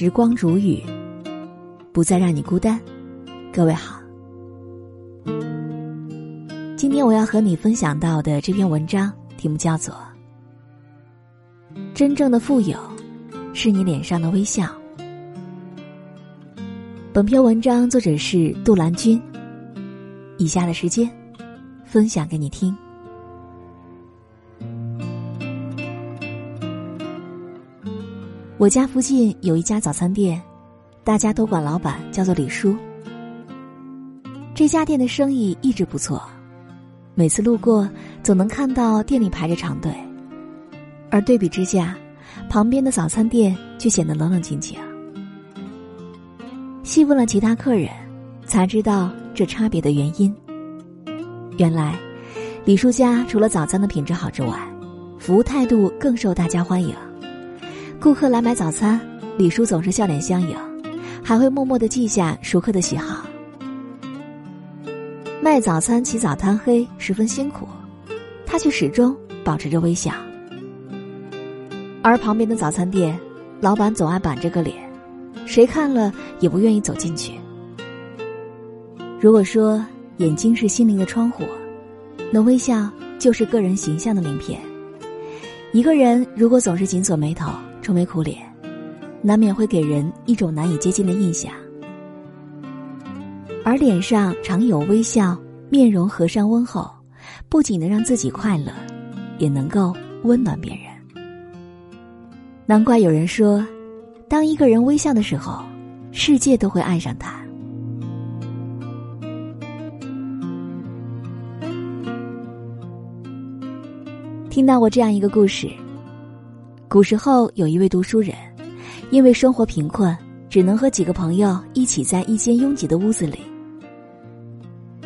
时光煮雨，不再让你孤单。各位好，今天我要和你分享到的这篇文章题目叫做《真正的富有是你脸上的微笑》。本篇文章作者是杜兰君。以下的时间，分享给你听。我家附近有一家早餐店，大家都管老板叫做李叔。这家店的生意一直不错，每次路过总能看到店里排着长队，而对比之下，旁边的早餐店却显得冷冷清清。细问了其他客人，才知道这差别的原因。原来，李叔家除了早餐的品质好之外，服务态度更受大家欢迎。顾客来买早餐，李叔总是笑脸相迎，还会默默的记下熟客的喜好。卖早餐起早贪黑，十分辛苦，他却始终保持着微笑。而旁边的早餐店，老板总爱板着个脸，谁看了也不愿意走进去。如果说眼睛是心灵的窗户，那微笑就是个人形象的名片。一个人如果总是紧锁眉头，愁眉苦脸，难免会给人一种难以接近的印象。而脸上常有微笑，面容和善温厚，不仅能让自己快乐，也能够温暖别人。难怪有人说，当一个人微笑的时候，世界都会爱上他。听到过这样一个故事。古时候有一位读书人，因为生活贫困，只能和几个朋友一起在一间拥挤的屋子里。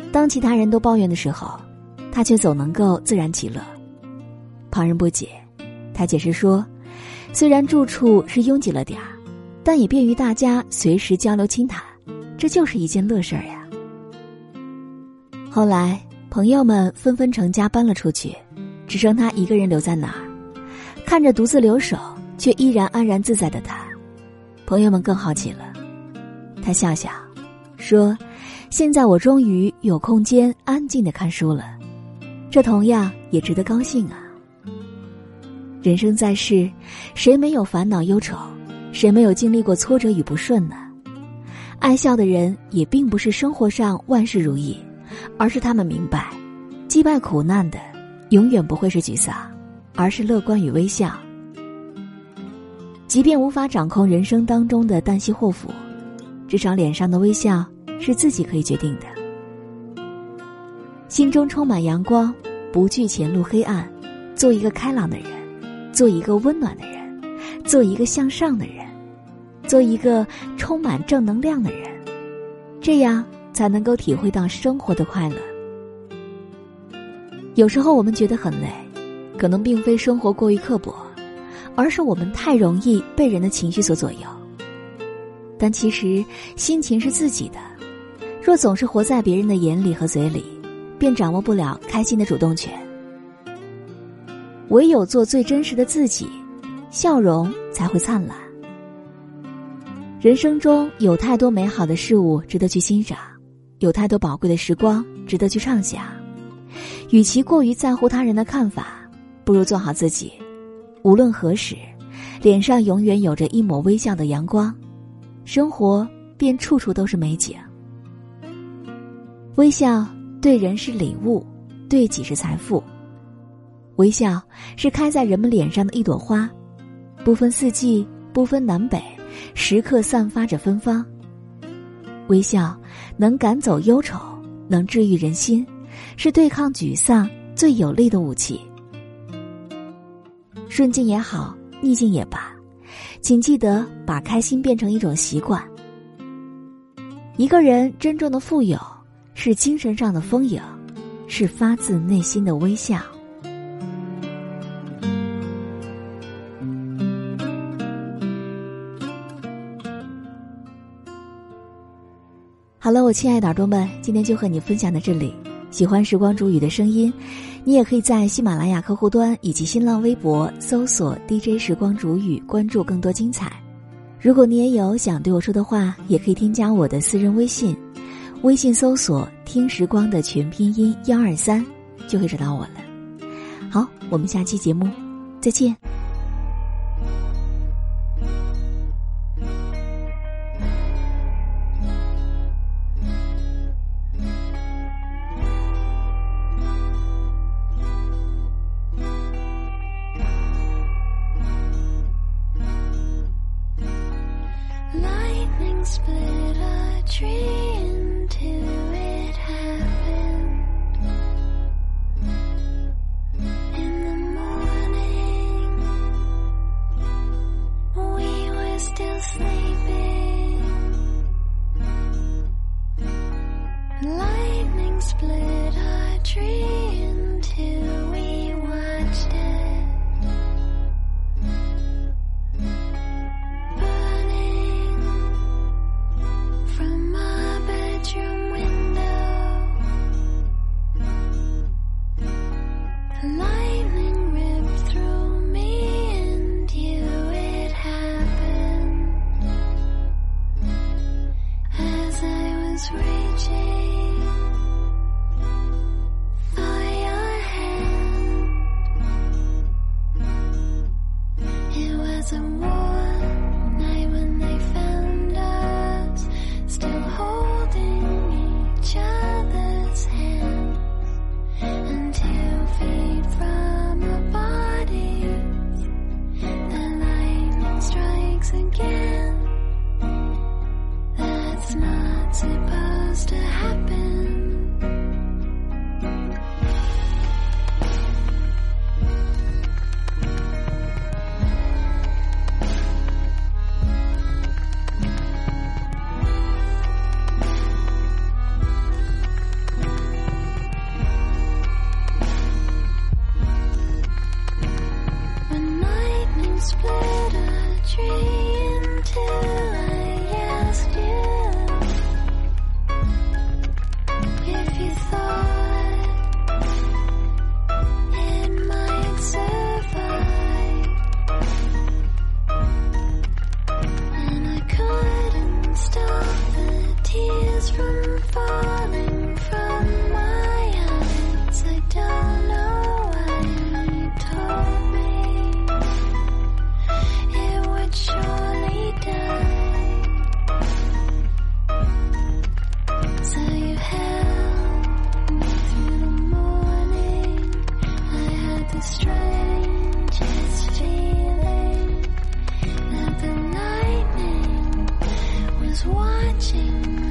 当其他人都抱怨的时候，他却总能够自然其乐。旁人不解，他解释说：“虽然住处是拥挤了点儿，但也便于大家随时交流倾谈，这就是一件乐事儿呀。”后来，朋友们纷纷成家搬了出去，只剩他一个人留在那儿。看着独自留守却依然安然自在的他，朋友们更好奇了。他笑笑，说：“现在我终于有空间安静的看书了，这同样也值得高兴啊。”人生在世，谁没有烦恼忧愁？谁没有经历过挫折与不顺呢？爱笑的人也并不是生活上万事如意，而是他们明白，击败苦难的永远不会是沮丧。而是乐观与微笑。即便无法掌控人生当中的旦夕祸福，至少脸上的微笑是自己可以决定的。心中充满阳光，不惧前路黑暗，做一个开朗的人，做一个温暖的人，做一个向上的人，做一个充满正能量的人，这样才能够体会到生活的快乐。有时候我们觉得很累。可能并非生活过于刻薄，而是我们太容易被人的情绪所左右。但其实心情是自己的，若总是活在别人的眼里和嘴里，便掌握不了开心的主动权。唯有做最真实的自己，笑容才会灿烂。人生中有太多美好的事物值得去欣赏，有太多宝贵的时光值得去畅想。与其过于在乎他人的看法。不如做好自己，无论何时，脸上永远有着一抹微笑的阳光，生活便处处都是美景。微笑对人是礼物，对己是财富。微笑是开在人们脸上的一朵花，不分四季，不分南北，时刻散发着芬芳。微笑能赶走忧愁，能治愈人心，是对抗沮丧最有力的武器。顺境也好，逆境也罢，请记得把开心变成一种习惯。一个人真正的富有，是精神上的丰盈，是发自内心的微笑。好了，我亲爱的耳朵们，今天就和你分享到这里。喜欢时光煮雨的声音，你也可以在喜马拉雅客户端以及新浪微博搜索 DJ 时光煮雨，关注更多精彩。如果你也有想对我说的话，也可以添加我的私人微信，微信搜索“听时光”的全拼音幺二三，就会找到我了。好，我们下期节目再见。again. That's not supposed to happen. thought watching.